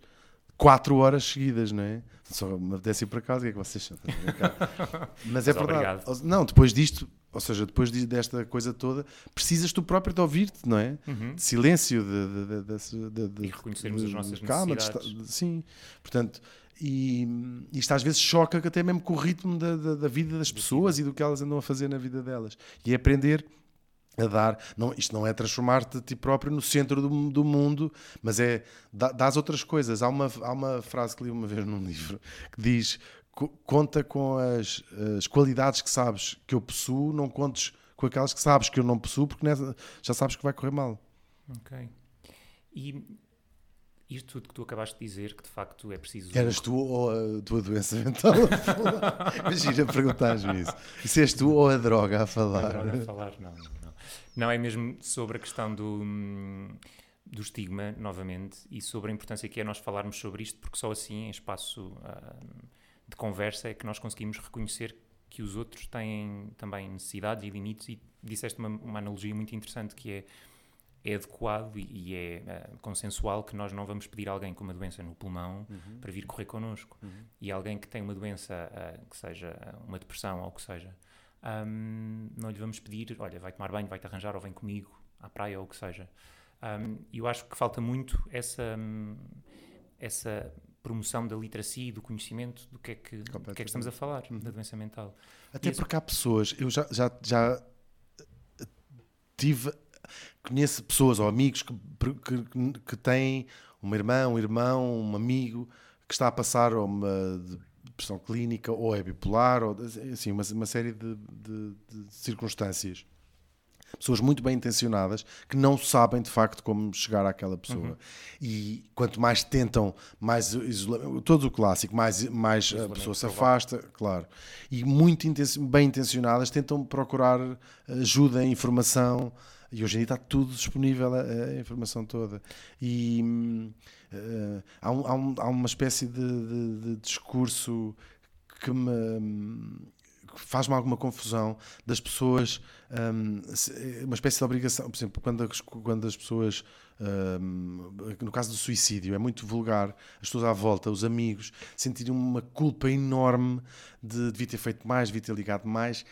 quatro horas seguidas, não é? Só me apetece ir para casa, o que é que vocês acham? Mas é verdade. Obrigado. Não, depois disto, ou seja, depois desta coisa toda, precisas tu próprio de ouvir-te, não é? Uhum. De silêncio, de, de, de, de, e reconhecermos as nossas calma, necessidades. sim, portanto, e isto às vezes choca até mesmo com o ritmo da, da, da vida das pessoas e do que elas andam a fazer na vida delas. E é aprender a dar. Não, isto não é transformar-te a ti próprio no centro do, do mundo, mas é das outras coisas. Há uma, há uma frase que li uma vez num livro que diz: conta com as, as qualidades que sabes que eu possuo, não contes com aquelas que sabes que eu não possuo, porque nessa, já sabes que vai correr mal. Ok. E isto tudo que tu acabaste de dizer, que de facto é preciso. Eras tu ou a tua doença mental a falar? Imagina perguntar-me isso. Se és tu ou a droga a falar? A droga a falar, não. Não, é mesmo sobre a questão do, do estigma, novamente, e sobre a importância que é nós falarmos sobre isto, porque só assim, em espaço uh, de conversa, é que nós conseguimos reconhecer que os outros têm também necessidades e limites. E disseste uma, uma analogia muito interessante que é é adequado e, e é uh, consensual que nós não vamos pedir a alguém com uma doença no pulmão uhum. para vir correr connosco. Uhum. E alguém que tem uma doença, uh, que seja uma depressão ou o que seja, um, não lhe vamos pedir, olha, vai tomar banho, vai-te arranjar ou vem comigo à praia ou o que seja. E eu acho que falta muito essa, essa promoção da literacia e do conhecimento do que é que, do que, é que estamos a falar, uhum. da doença mental. Até porque há pessoas, eu já, já, já tive, conheço pessoas ou amigos que, que, que têm uma irmã, um irmão, um amigo que está a passar uma depressão clínica, ou é bipolar, ou assim, uma, uma série de, de, de circunstâncias pessoas muito bem intencionadas que não sabem de facto como chegar àquela pessoa. Uhum. E quanto mais tentam, mais isolamento, todo o clássico, mais, mais a pessoa se afasta, claro. E muito bem intencionadas tentam procurar ajuda, informação. E hoje em dia está tudo disponível, a, a informação toda. E uh, há, um, há, um, há, uma espécie de, de, de discurso que me faz-me alguma confusão das pessoas, um, uma espécie de obrigação, por exemplo, quando as, quando as pessoas, um, no caso do suicídio, é muito vulgar, as pessoas à volta, os amigos, sentirem uma culpa enorme de devia ter feito mais, devia ter ligado mais.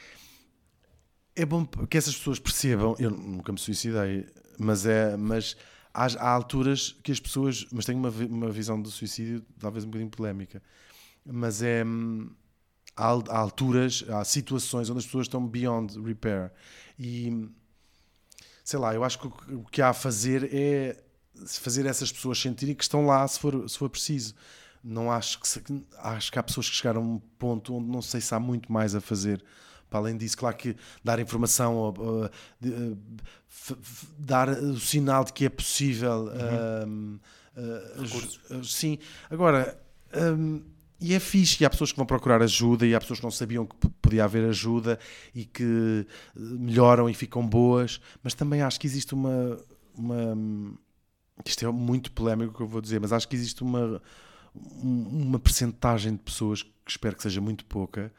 É bom que essas pessoas percebam, eu nunca me suicidei, mas é, mas há, há alturas que as pessoas, mas tenho uma, uma visão do suicídio talvez um bocadinho polémica, mas é hum, há, há alturas, há situações onde as pessoas estão beyond repair. E sei lá, eu acho que o que há a fazer é fazer essas pessoas sentirem que estão lá se for, se for preciso. Não acho que, acho que há pessoas que chegaram a um ponto onde não sei se há muito mais a fazer. Para além disso, claro que dar informação, uh, uh, dar o sinal de que é possível. Uhum. Uh, sim. Agora. Um, e é fixe, e há pessoas que vão procurar ajuda, e há pessoas que não sabiam que podia haver ajuda e que eh, melhoram e ficam boas, mas também acho que existe uma. uma isto é muito polémico o que eu vou dizer, mas acho que existe uma, uma percentagem de pessoas que espero que seja muito pouca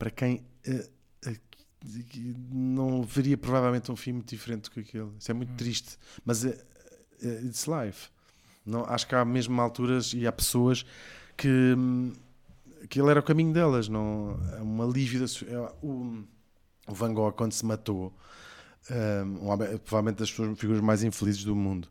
para quem uh, uh, não veria provavelmente um filme muito diferente do que aquele. Isso é muito hum. triste, mas uh, it's life. Não, acho que há mesmo alturas e há pessoas que, que ele era o caminho delas, não, é um alívio. Da, é, o, o Van Gogh, quando se matou, um, provavelmente das figuras mais infelizes do mundo.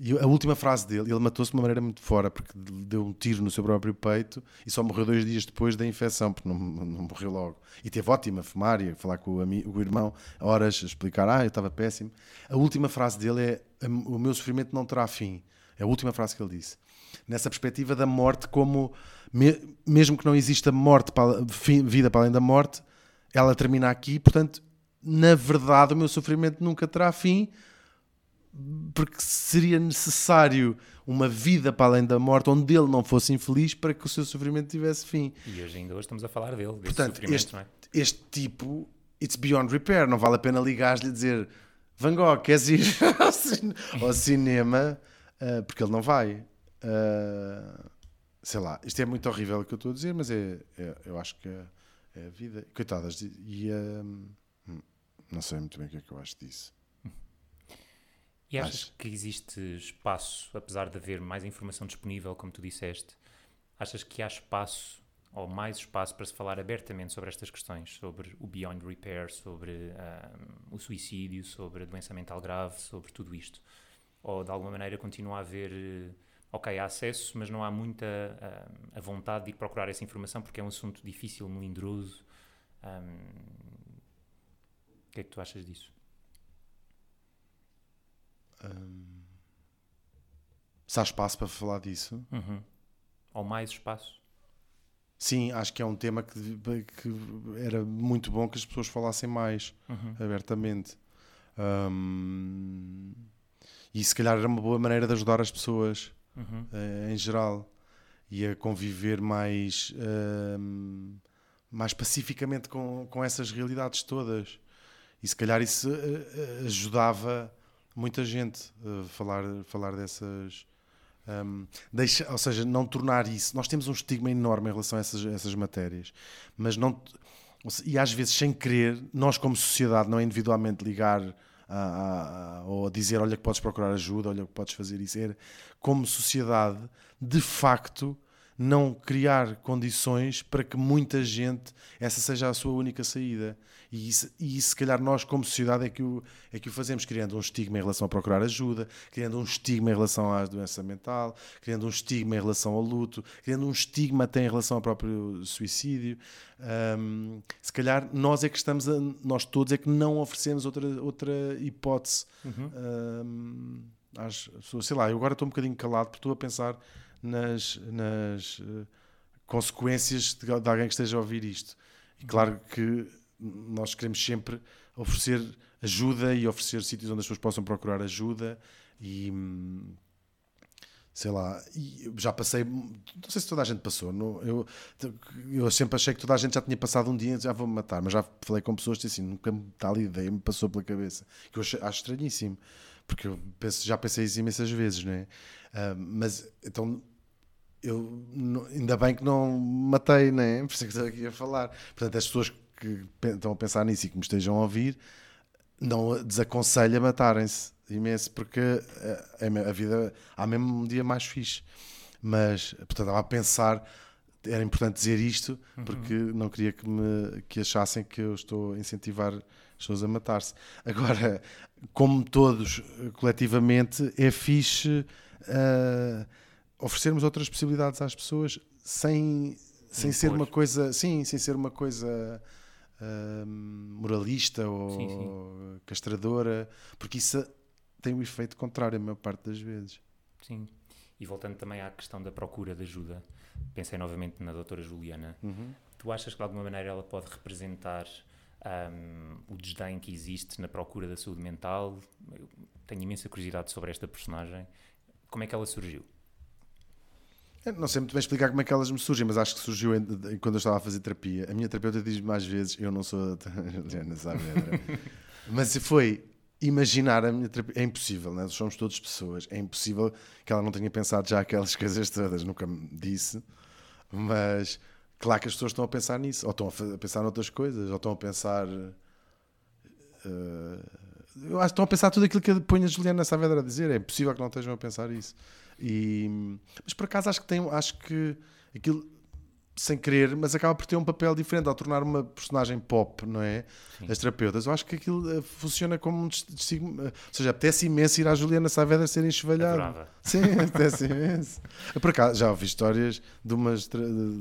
E a última frase dele, ele matou-se de uma maneira muito fora, porque deu um tiro no seu próprio peito e só morreu dois dias depois da infecção, porque não, não morreu logo. E teve ótima fumária, falar com o, amigo, o irmão, horas, a explicar, ah, eu estava péssimo. A última frase dele é: O meu sofrimento não terá fim. É a última frase que ele disse nessa perspectiva da morte como me, mesmo que não exista morte para, vida para além da morte, ela termina aqui, portanto, na verdade, o meu sofrimento nunca terá fim, porque seria necessário uma vida para além da morte onde ele não fosse infeliz para que o seu sofrimento tivesse fim. E hoje ainda hoje estamos a falar dele, desse Portanto, sofrimento, este, é? este tipo, it's beyond repair, não vale a pena ligar-lhe e dizer Van Gogh, queres ir ao cinema? Uh, porque ele não vai. Uh, sei lá, isto é muito horrível o que eu estou a dizer, mas é, é eu acho que é, é, a vida. Coitadas, e um, não sei muito bem o que é que eu acho disso. E achas que existe espaço, apesar de haver mais informação disponível, como tu disseste, achas que há espaço ou mais espaço para se falar abertamente sobre estas questões, sobre o beyond repair, sobre um, o suicídio, sobre a doença mental grave, sobre tudo isto? Ou de alguma maneira continua a haver ok, há acesso, mas não há muita uh, a vontade de ir procurar essa informação porque é um assunto difícil, melindroso. Um, o que é que tu achas disso? Um, se há espaço para falar disso? Uhum. Ou mais espaço? Sim, acho que é um tema que, que era muito bom que as pessoas falassem mais uhum. abertamente. E se calhar era uma boa maneira de ajudar as pessoas uhum. uh, em geral e a conviver mais, uh, mais pacificamente com, com essas realidades todas. E se calhar isso uh, ajudava muita gente a falar, falar dessas. Um, deixa, ou seja, não tornar isso. Nós temos um estigma enorme em relação a essas, essas matérias, mas não. E às vezes, sem querer, nós, como sociedade, não é individualmente ligar a, a, ou a dizer olha que podes procurar ajuda, olha que podes fazer isso. Era, como sociedade, de facto, não criar condições para que muita gente essa seja a sua única saída. E isso, e isso se calhar, nós, como sociedade, é que, o, é que o fazemos, criando um estigma em relação a procurar ajuda, criando um estigma em relação à doença mental, criando um estigma em relação ao luto, criando um estigma até em relação ao próprio suicídio. Um, se calhar, nós é que estamos, a, nós todos é que não oferecemos outra, outra hipótese. Uhum. Um, às pessoas, sei lá, eu agora estou um bocadinho calado porque estou a pensar nas, nas uh, consequências de, de, alguém que esteja a ouvir isto. E claro que nós queremos sempre oferecer ajuda e oferecer sítios onde as pessoas possam procurar ajuda e sei lá, já passei, não sei se toda a gente passou, não, eu, eu sempre achei que toda a gente já tinha passado um dia já vou-me matar, mas já falei com pessoas que assim, nunca tal ideia me passou pela cabeça, que eu acho, acho estranhíssimo, porque eu penso, já pensei isso imensas vezes, não é? Uh, mas então eu ainda bem que não matei, né? Por isso é que estou aqui a falar. Portanto, as pessoas que estão a pensar nisso e que me estejam a ouvir, não desaconselho a matarem-se imenso, porque a, a vida há mesmo um dia mais fixe. Mas, portanto, estava a pensar, era importante dizer isto, porque uhum. não queria que, me, que achassem que eu estou a incentivar as pessoas a matar-se. Agora, como todos coletivamente, é fixe uh, oferecermos outras possibilidades às pessoas sem, sem ser uma coisa, sim, sem ser uma coisa uh, moralista ou sim, sim. castradora, porque isso tem o um efeito contrário a maior parte das vezes. Sim. E voltando também à questão da procura de ajuda, pensei novamente na doutora Juliana. Uhum. Tu achas que de alguma maneira ela pode representar um, o desdém que existe na procura da saúde mental? Eu tenho imensa curiosidade sobre esta personagem. Como é que ela surgiu? Eu não sei muito bem explicar como é que elas me surgem, mas acho que surgiu quando eu estava a fazer terapia. A minha terapeuta diz mais vezes: Eu não sou a Juliana Saavedra. mas foi imaginar a minha terapia. É impossível, né? somos todos pessoas. É impossível que ela não tenha pensado já aquelas coisas todas. Nunca me disse, mas claro que as pessoas estão a pensar nisso, ou estão a pensar noutras coisas, ou estão a pensar. Uh, eu acho que estão a pensar tudo aquilo que põe a Juliana Saavedra a dizer. É impossível que não estejam a pensar isso. E, mas por acaso acho que tem, acho que aquilo sem querer, mas acaba por ter um papel diferente ao tornar uma personagem pop, não é? Sim. As terapeutas. Eu acho que aquilo eh, funciona como um. Eh, ou seja, apetece imenso ir à Juliana Saavedra ser enxovalhada. Adorava. Sim, apetece imenso. Por acaso, já ouvi histórias de umas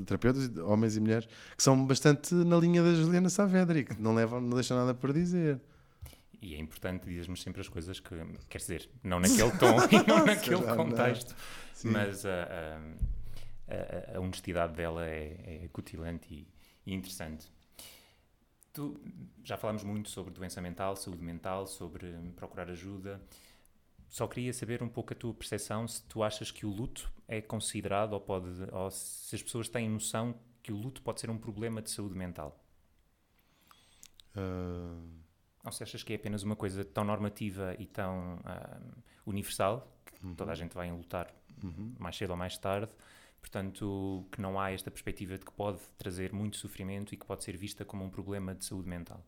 terapeutas, homens e mulheres, que são bastante na linha da Juliana Saavedra e que não, levam, não deixam nada por dizer. E é importante dizer-me sempre as coisas que, quer dizer, não naquele tom e não naquele contexto, mas. Uh, uh, a, a honestidade dela é, é cutilante e, e, interessante. Tu, já falámos muito sobre doença mental, saúde mental, sobre procurar ajuda. Só queria saber um pouco a tua percepção se tu achas que o luto é considerado ou pode, ou se as pessoas têm noção que o luto pode ser um problema de saúde mental. Uh... Ou se achas que é apenas uma coisa tão normativa e tão uh, universal que uhum. toda a gente vai lutar uhum. mais cedo ou mais tarde Portanto, que não há esta perspectiva de que pode trazer muito sofrimento e que pode ser vista como um problema de saúde mental.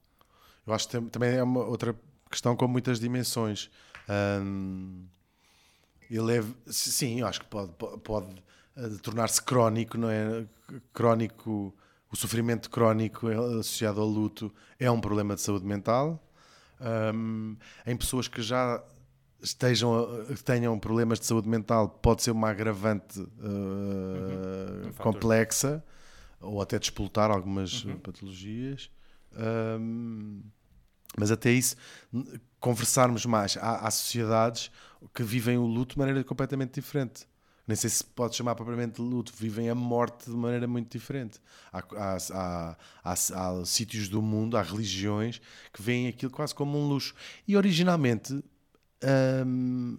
Eu acho que também é uma outra questão com muitas dimensões. Hum, ele é, sim, eu acho que pode, pode, pode uh, tornar-se crónico, não é? Crónico, o sofrimento crónico associado ao luto é um problema de saúde mental. Um, em pessoas que já estejam tenham problemas de saúde mental pode ser uma agravante uh, uhum. um complexa ou até despoltar algumas uhum. patologias um, mas até isso conversarmos mais há, há, sociedades que vivem o luto de maneira completamente diferente nem sei se pode chamar propriamente de luto, vivem a morte de maneira muito diferente. Há, há, há, há, sítios do mundo, há religiões que veem aquilo quase como um luxo. E originalmente um,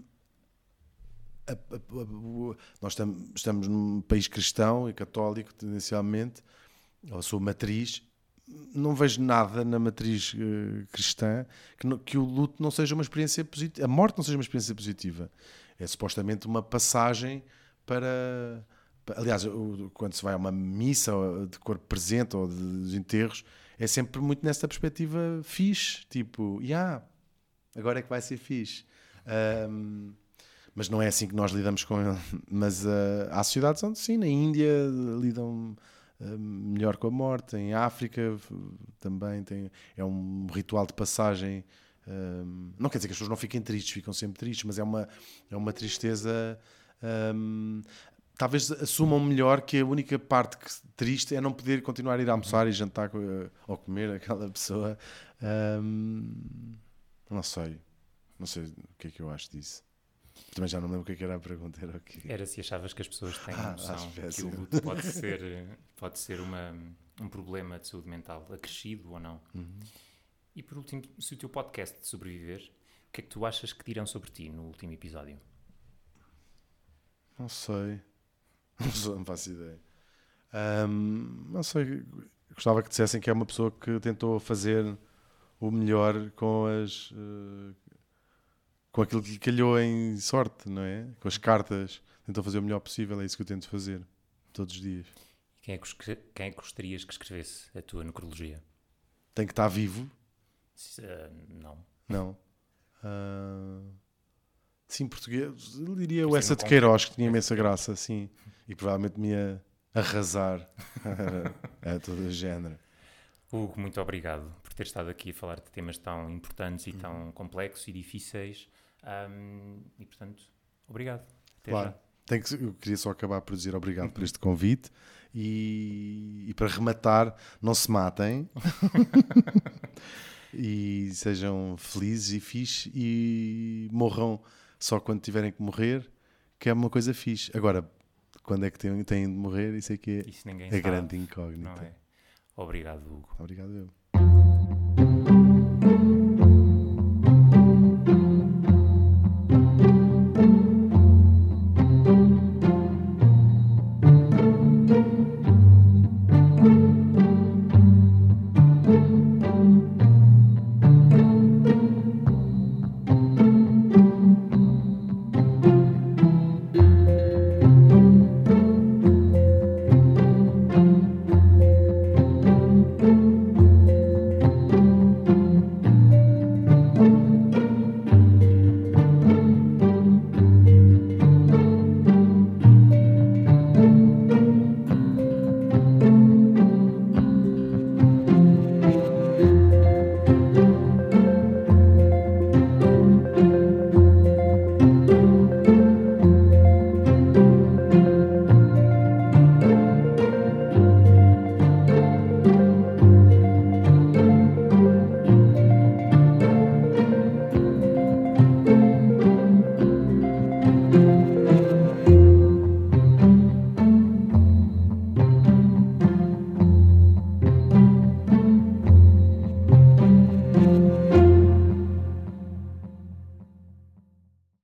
a, a, a, nós estamos, estamos num país cristão e católico, tendencialmente, a sua matriz. Não vejo nada na matriz uh, cristã que, no, que o luto não seja uma experiência positiva, a morte não seja uma experiência positiva. É supostamente uma passagem para. Aliás, quando se vai a uma missa de corpo presente ou de, enterros, é sempre muito nessa perspectiva fixe, tipo, yeah, agora é que vai ser fixe. Um, mas não é assim que nós lidamos com ele. Mas uh, há sociedades onde sim, na Índia lidam uh, melhor com a morte, em África também tem, é um ritual de passagem. Um, não quer dizer que as pessoas não fiquem tristes, ficam sempre tristes, mas é uma, é uma tristeza. Um, talvez assumam melhor que a única parte que, triste é não poder continuar a ir almoçar e jantar com, ou comer aquela pessoa. Um, não sei. Não sei o que é que eu acho disso. Também já não lembro o que, é que era a pergunta. Era, era se achavas que as pessoas têm ah, noção que, que o luto pode ser, pode ser uma, um problema de saúde mental acrescido ou não. Uhum. E por último, se o teu podcast sobreviver, o que é que tu achas que dirão sobre ti no último episódio? Não sei. Não, faço ideia. Um, não sei. Gostava que dissessem que é uma pessoa que tentou fazer o melhor com as. Uh, com aquilo que lhe calhou em sorte, não é? Com as cartas. Tentou fazer o melhor possível, é isso que eu tento fazer todos os dias. Quem é que, quem é que gostarias que escrevesse a tua necrologia? Tem que estar vivo? Se, uh, não. Não. Uh, sim, português. Eu diria o Essa de Queiroz, que tinha imensa graça, sim. E provavelmente me ia arrasar a todo o género. Hugo, muito obrigado por ter estado aqui a falar de temas tão importantes e uhum. tão complexos e difíceis. Um, e portanto, obrigado. Até claro. Já. Tem que, eu queria só acabar por dizer obrigado por este convite e, e para rematar, não se matem e sejam felizes e fixe e morram só quando tiverem que morrer, que é uma coisa fixe. Agora, quando é que têm, têm de morrer, isso é que é, isso é grande incógnita. É? Obrigado, Hugo. Obrigado, eu.